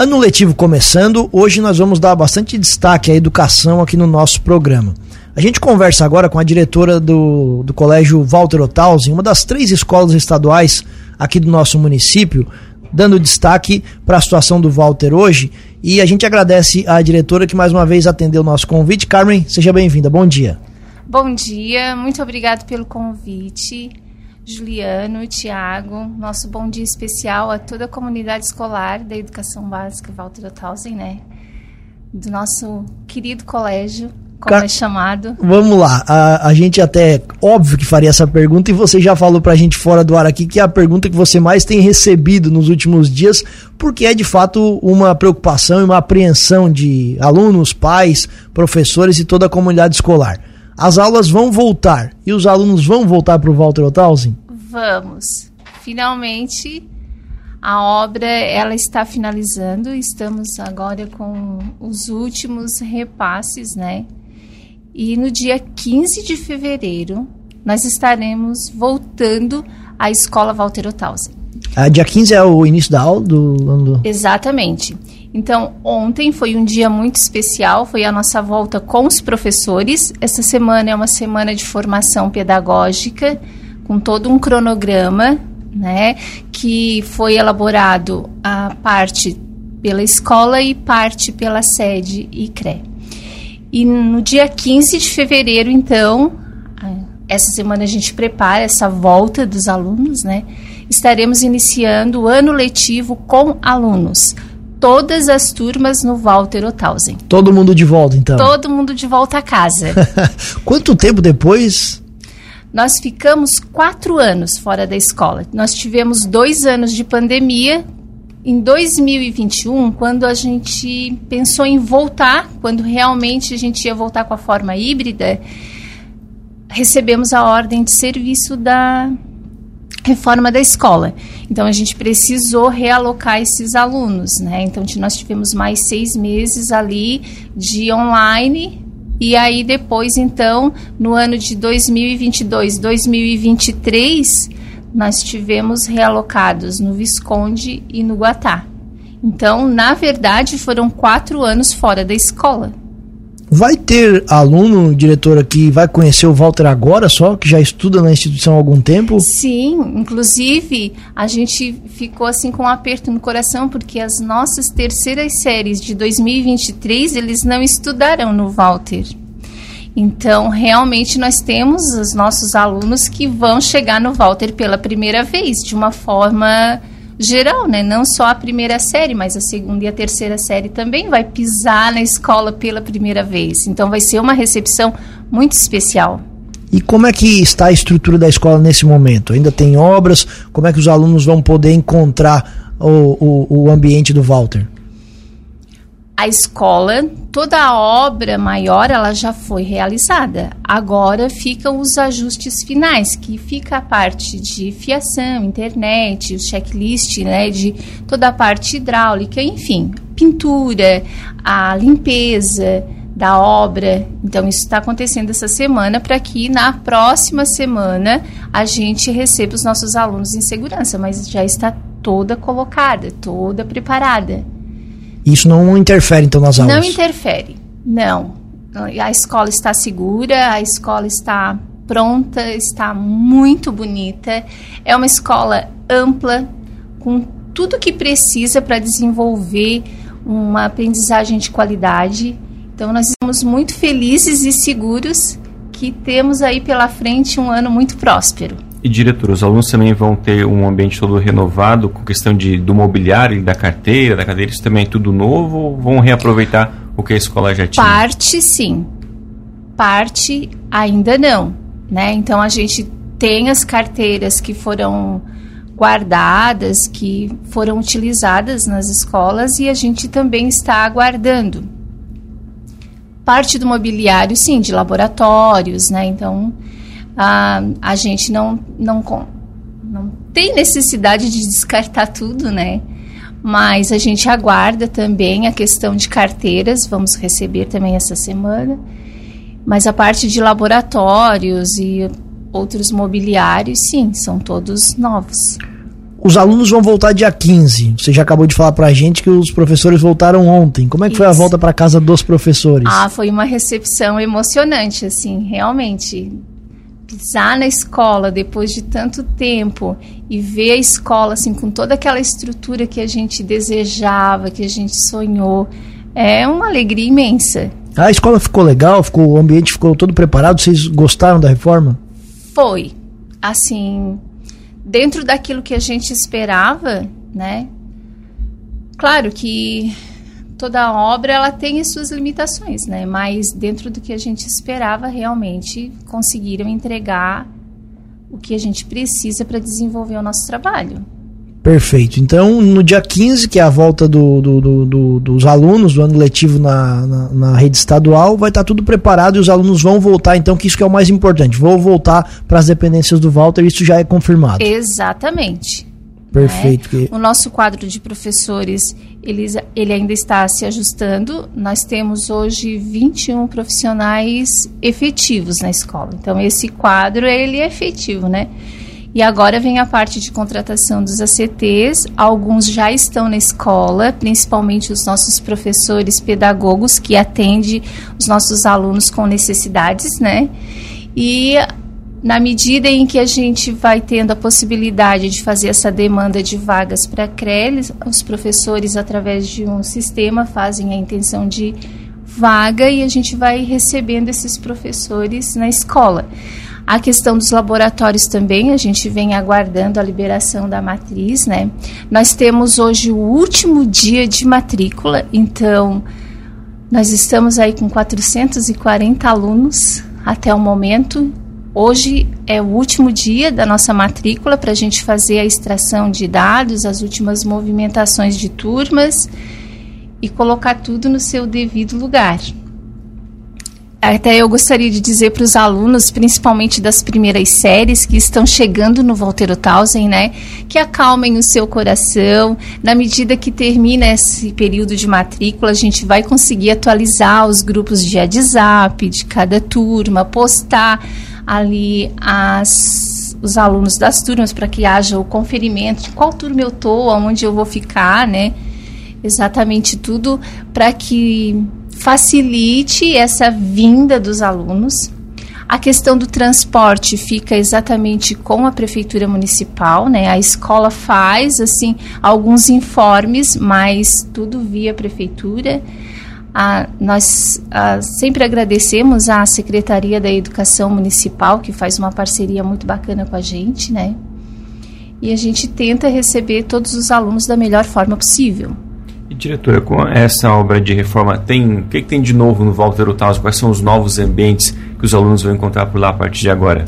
Ano letivo começando, hoje nós vamos dar bastante destaque à educação aqui no nosso programa. A gente conversa agora com a diretora do, do Colégio Walter Ottausen, uma das três escolas estaduais aqui do nosso município, dando destaque para a situação do Walter hoje. E a gente agradece à diretora que mais uma vez atendeu o nosso convite. Carmen, seja bem-vinda. Bom dia. Bom dia, muito obrigado pelo convite. Juliano, Tiago, nosso bom dia especial a toda a comunidade escolar da Educação Básica Walter Othausen, né? Do nosso querido colégio, como é chamado. Vamos lá, a, a gente até, óbvio que faria essa pergunta e você já falou pra gente fora do ar aqui que é a pergunta que você mais tem recebido nos últimos dias, porque é de fato uma preocupação e uma apreensão de alunos, pais, professores e toda a comunidade escolar. As aulas vão voltar e os alunos vão voltar para o Walter Othausen? Vamos. Finalmente, a obra ela está finalizando. Estamos agora com os últimos repasses, né? E no dia 15 de fevereiro, nós estaremos voltando à Escola Walter Othausen. Ah, dia 15 é o início da aula do ano? Exatamente. Então, ontem foi um dia muito especial, foi a nossa volta com os professores. Essa semana é uma semana de formação pedagógica, com todo um cronograma, né, que foi elaborado a parte pela escola e parte pela sede e CRE. E no dia 15 de fevereiro, então, essa semana a gente prepara essa volta dos alunos, né? Estaremos iniciando o ano letivo com alunos todas as turmas no Walter Othausen. Todo mundo de volta, então? Todo mundo de volta a casa. Quanto tempo depois? Nós ficamos quatro anos fora da escola. Nós tivemos dois anos de pandemia. Em 2021, quando a gente pensou em voltar, quando realmente a gente ia voltar com a forma híbrida, recebemos a ordem de serviço da, reforma da escola. Então a gente precisou realocar esses alunos, né? Então nós tivemos mais seis meses ali de online e aí depois então no ano de 2022, 2023 nós tivemos realocados no Visconde e no Guatá. Então na verdade foram quatro anos fora da escola. Vai ter aluno, diretora, que vai conhecer o Walter agora só, que já estuda na instituição há algum tempo? Sim, inclusive a gente ficou assim com um aperto no coração, porque as nossas terceiras séries de 2023 eles não estudarão no Walter. Então, realmente, nós temos os nossos alunos que vão chegar no Walter pela primeira vez, de uma forma geral, né? Não só a primeira série, mas a segunda e a terceira série também vai pisar na escola pela primeira vez. Então vai ser uma recepção muito especial. E como é que está a estrutura da escola nesse momento? Ainda tem obras? Como é que os alunos vão poder encontrar o, o, o ambiente do Walter? A escola, toda a obra maior, ela já foi realizada. Agora ficam os ajustes finais, que fica a parte de fiação, internet, o checklist, né, de toda a parte hidráulica, enfim, pintura, a limpeza da obra. Então isso está acontecendo essa semana para que na próxima semana a gente receba os nossos alunos em segurança, mas já está toda colocada, toda preparada. Isso não interfere, então, nas aulas? Não interfere, não. A escola está segura, a escola está pronta, está muito bonita. É uma escola ampla, com tudo que precisa para desenvolver uma aprendizagem de qualidade. Então, nós estamos muito felizes e seguros que temos aí pela frente um ano muito próspero. E diretor, os alunos também vão ter um ambiente todo renovado com questão de, do mobiliário, da carteira, da cadeira, isso também é tudo novo ou vão reaproveitar o que a escola já tinha? Parte sim, parte ainda não, né? Então a gente tem as carteiras que foram guardadas, que foram utilizadas nas escolas e a gente também está aguardando. Parte do mobiliário, sim, de laboratórios, né? Então a, a gente não, não, não tem necessidade de descartar tudo, né? Mas a gente aguarda também a questão de carteiras, vamos receber também essa semana. Mas a parte de laboratórios e outros mobiliários, sim, são todos novos. os alunos vão voltar dia 15. Você já acabou de falar pra gente que os professores voltaram ontem. Como é que Isso. foi a volta para casa dos professores? Ah, foi uma recepção emocionante, assim, realmente. Pisar na escola depois de tanto tempo e ver a escola assim com toda aquela estrutura que a gente desejava, que a gente sonhou, é uma alegria imensa. A escola ficou legal, ficou, o ambiente ficou todo preparado. Vocês gostaram da reforma? Foi, assim, dentro daquilo que a gente esperava, né? Claro que toda obra ela tem as suas limitações, né? Mas dentro do que a gente esperava, realmente conseguiram entregar o que a gente precisa para desenvolver o nosso trabalho. Perfeito. Então, no dia 15, que é a volta do, do, do, do dos alunos do ano letivo na, na, na rede estadual, vai estar tá tudo preparado e os alunos vão voltar, então, que isso que é o mais importante. Vou voltar para as dependências do Walter, isso já é confirmado. Exatamente. Perfeito. Né? O nosso quadro de professores, ele, ele ainda está se ajustando. Nós temos hoje 21 profissionais efetivos na escola. Então, esse quadro, ele é efetivo, né? E agora vem a parte de contratação dos ACTs. Alguns já estão na escola, principalmente os nossos professores pedagogos que atendem os nossos alunos com necessidades, né? E na medida em que a gente vai tendo a possibilidade de fazer essa demanda de vagas para a CREL, os professores, através de um sistema, fazem a intenção de vaga e a gente vai recebendo esses professores na escola. A questão dos laboratórios também, a gente vem aguardando a liberação da matriz, né? Nós temos hoje o último dia de matrícula, então nós estamos aí com 440 alunos até o momento. Hoje é o último dia da nossa matrícula para a gente fazer a extração de dados, as últimas movimentações de turmas e colocar tudo no seu devido lugar. Até eu gostaria de dizer para os alunos, principalmente das primeiras séries que estão chegando no Volteiro Tausen, né, que acalmem o seu coração. Na medida que termina esse período de matrícula, a gente vai conseguir atualizar os grupos de WhatsApp de cada turma, postar ali as, os alunos das turmas para que haja o conferimento de qual turma eu estou, aonde eu vou ficar, né? Exatamente tudo para que facilite essa vinda dos alunos. A questão do transporte fica exatamente com a prefeitura municipal, né? A escola faz assim alguns informes, mas tudo via prefeitura. Ah, nós ah, sempre agradecemos à Secretaria da Educação Municipal, que faz uma parceria muito bacana com a gente, né? E a gente tenta receber todos os alunos da melhor forma possível. E diretora, com essa obra de reforma, tem o que, que tem de novo no Walter Utaus? Quais são os novos ambientes que os alunos vão encontrar por lá a partir de agora?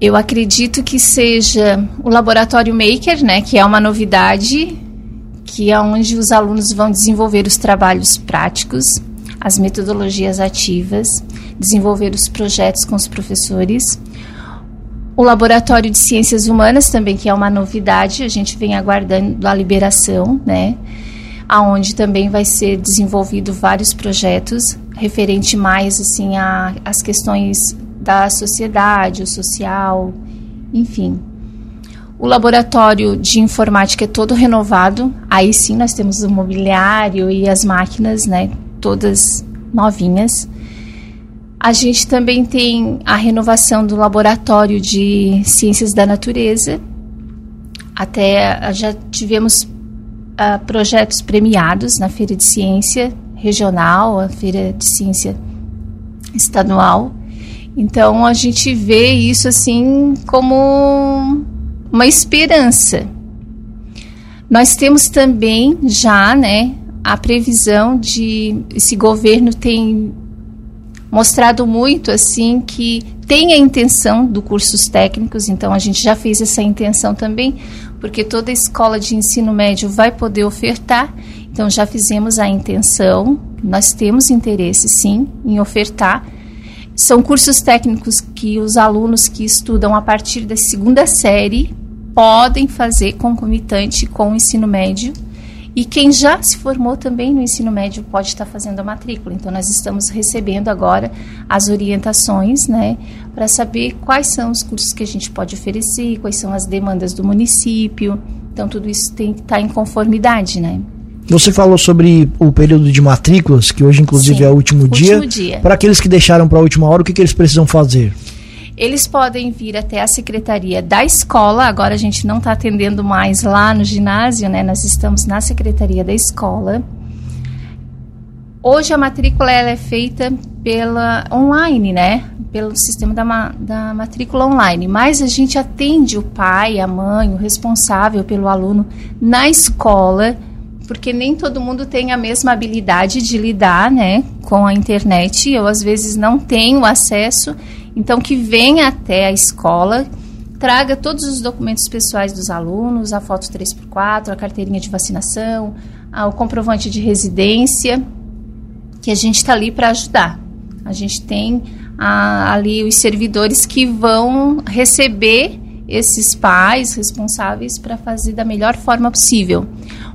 Eu acredito que seja o laboratório Maker, né, que é uma novidade, que é onde os alunos vão desenvolver os trabalhos práticos, as metodologias ativas, desenvolver os projetos com os professores. O laboratório de ciências humanas também, que é uma novidade, a gente vem aguardando a liberação, né? aonde também vai ser desenvolvido vários projetos referente mais assim às questões da sociedade, o social, enfim. O laboratório de informática é todo renovado. Aí sim nós temos o mobiliário e as máquinas, né, todas novinhas. A gente também tem a renovação do laboratório de ciências da natureza. Até já tivemos uh, projetos premiados na Feira de Ciência Regional, a Feira de Ciência Estadual. Então a gente vê isso assim como uma esperança. Nós temos também já, né, a previsão de esse governo tem mostrado muito assim que tem a intenção do cursos técnicos, então a gente já fez essa intenção também porque toda escola de ensino médio vai poder ofertar. Então já fizemos a intenção, nós temos interesse sim em ofertar. São cursos técnicos que os alunos que estudam a partir da segunda série podem fazer concomitante com o ensino médio. E quem já se formou também no ensino médio pode estar fazendo a matrícula. Então, nós estamos recebendo agora as orientações, né, para saber quais são os cursos que a gente pode oferecer, quais são as demandas do município. Então, tudo isso tem que estar em conformidade, né. Você falou sobre o período de matrículas, que hoje inclusive Sim, é o último, último dia. dia. Para aqueles que deixaram para a última hora, o que, que eles precisam fazer? Eles podem vir até a secretaria da escola. Agora a gente não está atendendo mais lá no ginásio, né? Nós estamos na secretaria da escola. Hoje a matrícula ela é feita pela online, né? Pelo sistema da, da matrícula online. Mas a gente atende o pai, a mãe, o responsável pelo aluno na escola, porque nem todo mundo tem a mesma habilidade de lidar, né, com a internet. Eu às vezes não tenho acesso então, que venha até a escola, traga todos os documentos pessoais dos alunos, a foto 3x4, a carteirinha de vacinação, o comprovante de residência, que a gente está ali para ajudar. A gente tem a, ali os servidores que vão receber esses pais responsáveis para fazer da melhor forma possível.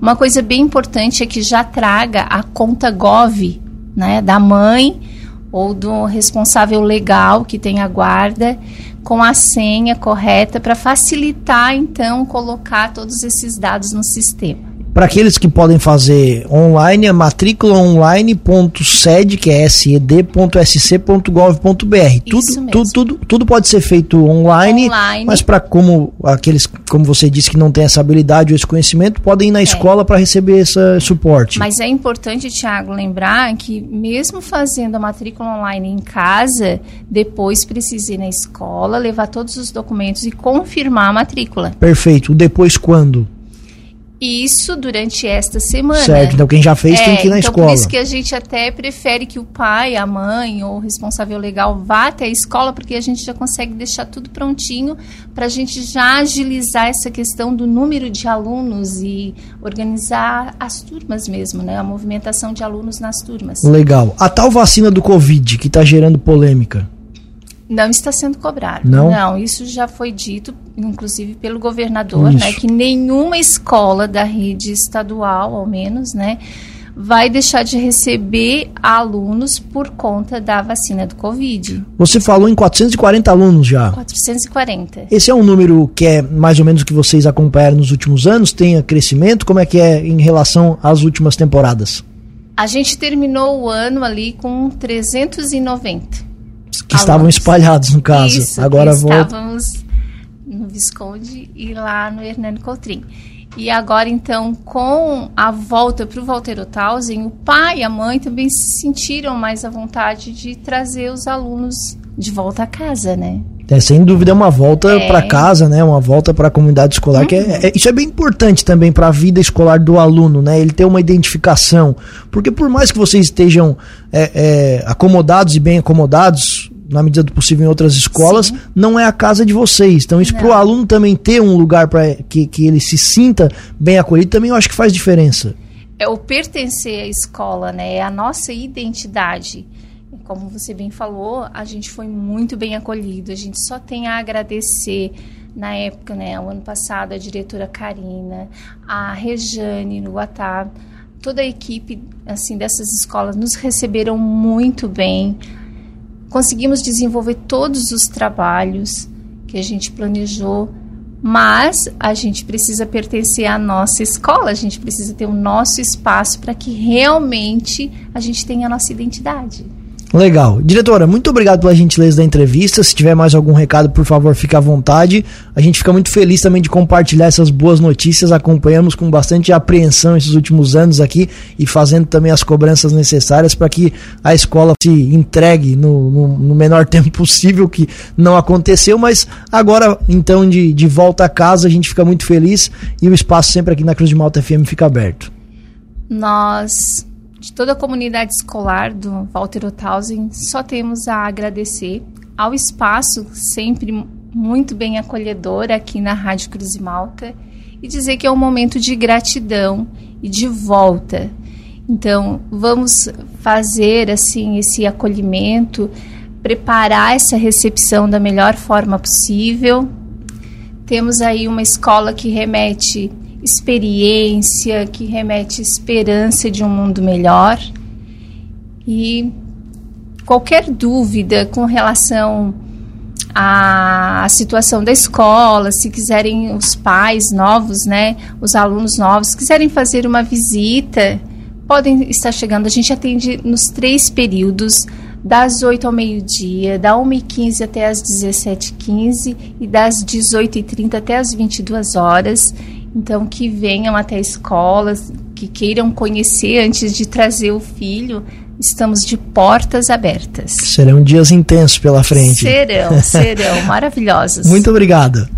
Uma coisa bem importante é que já traga a conta Gov, né, da mãe ou do responsável legal que tem a guarda com a senha correta para facilitar então colocar todos esses dados no sistema. Para aqueles que podem fazer online, é matrícula online.sed, que é sed.sc.gov.br. Tudo, tudo, tudo, tudo pode ser feito online, online. mas para como aqueles, como você disse, que não tem essa habilidade ou esse conhecimento, podem ir na é. escola para receber esse suporte. Mas é importante, Tiago, lembrar que mesmo fazendo a matrícula online em casa, depois precisa ir na escola, levar todos os documentos e confirmar a matrícula. Perfeito. Depois quando? Isso durante esta semana. Certo, então quem já fez é, tem que ir na então escola. Por isso que a gente até prefere que o pai, a mãe ou o responsável legal vá até a escola, porque a gente já consegue deixar tudo prontinho para a gente já agilizar essa questão do número de alunos e organizar as turmas mesmo, né? A movimentação de alunos nas turmas. Legal. A tal vacina do Covid que está gerando polêmica. Não está sendo cobrado. Não? Não, isso já foi dito, inclusive, pelo governador, né, que nenhuma escola da rede estadual, ao menos, né, vai deixar de receber alunos por conta da vacina do Covid. Você falou em 440 alunos já. 440. Esse é um número que é mais ou menos o que vocês acompanharam nos últimos anos? Tem crescimento? Como é que é em relação às últimas temporadas? A gente terminou o ano ali com 390 que alunos. estavam espalhados no caso. Isso, Agora estávamos no Visconde e lá no Hernani Coutrin. E agora, então, com a volta para o Walter Tausen, o pai e a mãe também se sentiram mais à vontade de trazer os alunos de volta a casa, né? É, sem dúvida é uma volta é. para casa, né? Uma volta para a comunidade escolar, uhum. que é, uhum. é, isso é bem importante também para a vida escolar do aluno, né? Ele ter uma identificação, porque por mais que vocês estejam é, é acomodados e bem acomodados, na medida do possível em outras escolas, Sim. não é a casa de vocês. Então isso para o aluno também ter um lugar para que, que ele se sinta bem acolhido também eu acho que faz diferença. É o pertencer à escola, né? É a nossa identidade como você bem falou, a gente foi muito bem acolhido. A gente só tem a agradecer na época, né, o ano passado, a diretora Karina, a Rejane no Guatá, toda a equipe assim dessas escolas nos receberam muito bem. Conseguimos desenvolver todos os trabalhos que a gente planejou, mas a gente precisa pertencer à nossa escola, a gente precisa ter o nosso espaço para que realmente a gente tenha a nossa identidade. Legal. Diretora, muito obrigado pela gentileza da entrevista. Se tiver mais algum recado, por favor, fique à vontade. A gente fica muito feliz também de compartilhar essas boas notícias. Acompanhamos com bastante apreensão esses últimos anos aqui e fazendo também as cobranças necessárias para que a escola se entregue no, no, no, menor tempo possível, que não aconteceu, mas agora, então, de, de volta a casa, a gente fica muito feliz e o espaço sempre aqui na Cruz de Malta FM fica aberto. Nós de toda a comunidade escolar do Walter Othausen, só temos a agradecer ao espaço sempre muito bem acolhedor aqui na Rádio Cruz e Malta e dizer que é um momento de gratidão e de volta. Então, vamos fazer assim esse acolhimento, preparar essa recepção da melhor forma possível. Temos aí uma escola que remete experiência, que remete esperança de um mundo melhor. E qualquer dúvida com relação à situação da escola, se quiserem os pais novos, né, os alunos novos, quiserem fazer uma visita, podem estar chegando. A gente atende nos três períodos, das 8 ao meio-dia, da 1h15 até as 17h15 e das 18h30 até as 22 horas. Então, que venham até a escola, que queiram conhecer antes de trazer o filho, estamos de portas abertas. Serão dias intensos pela frente. Serão, serão, maravilhosos. Muito obrigado.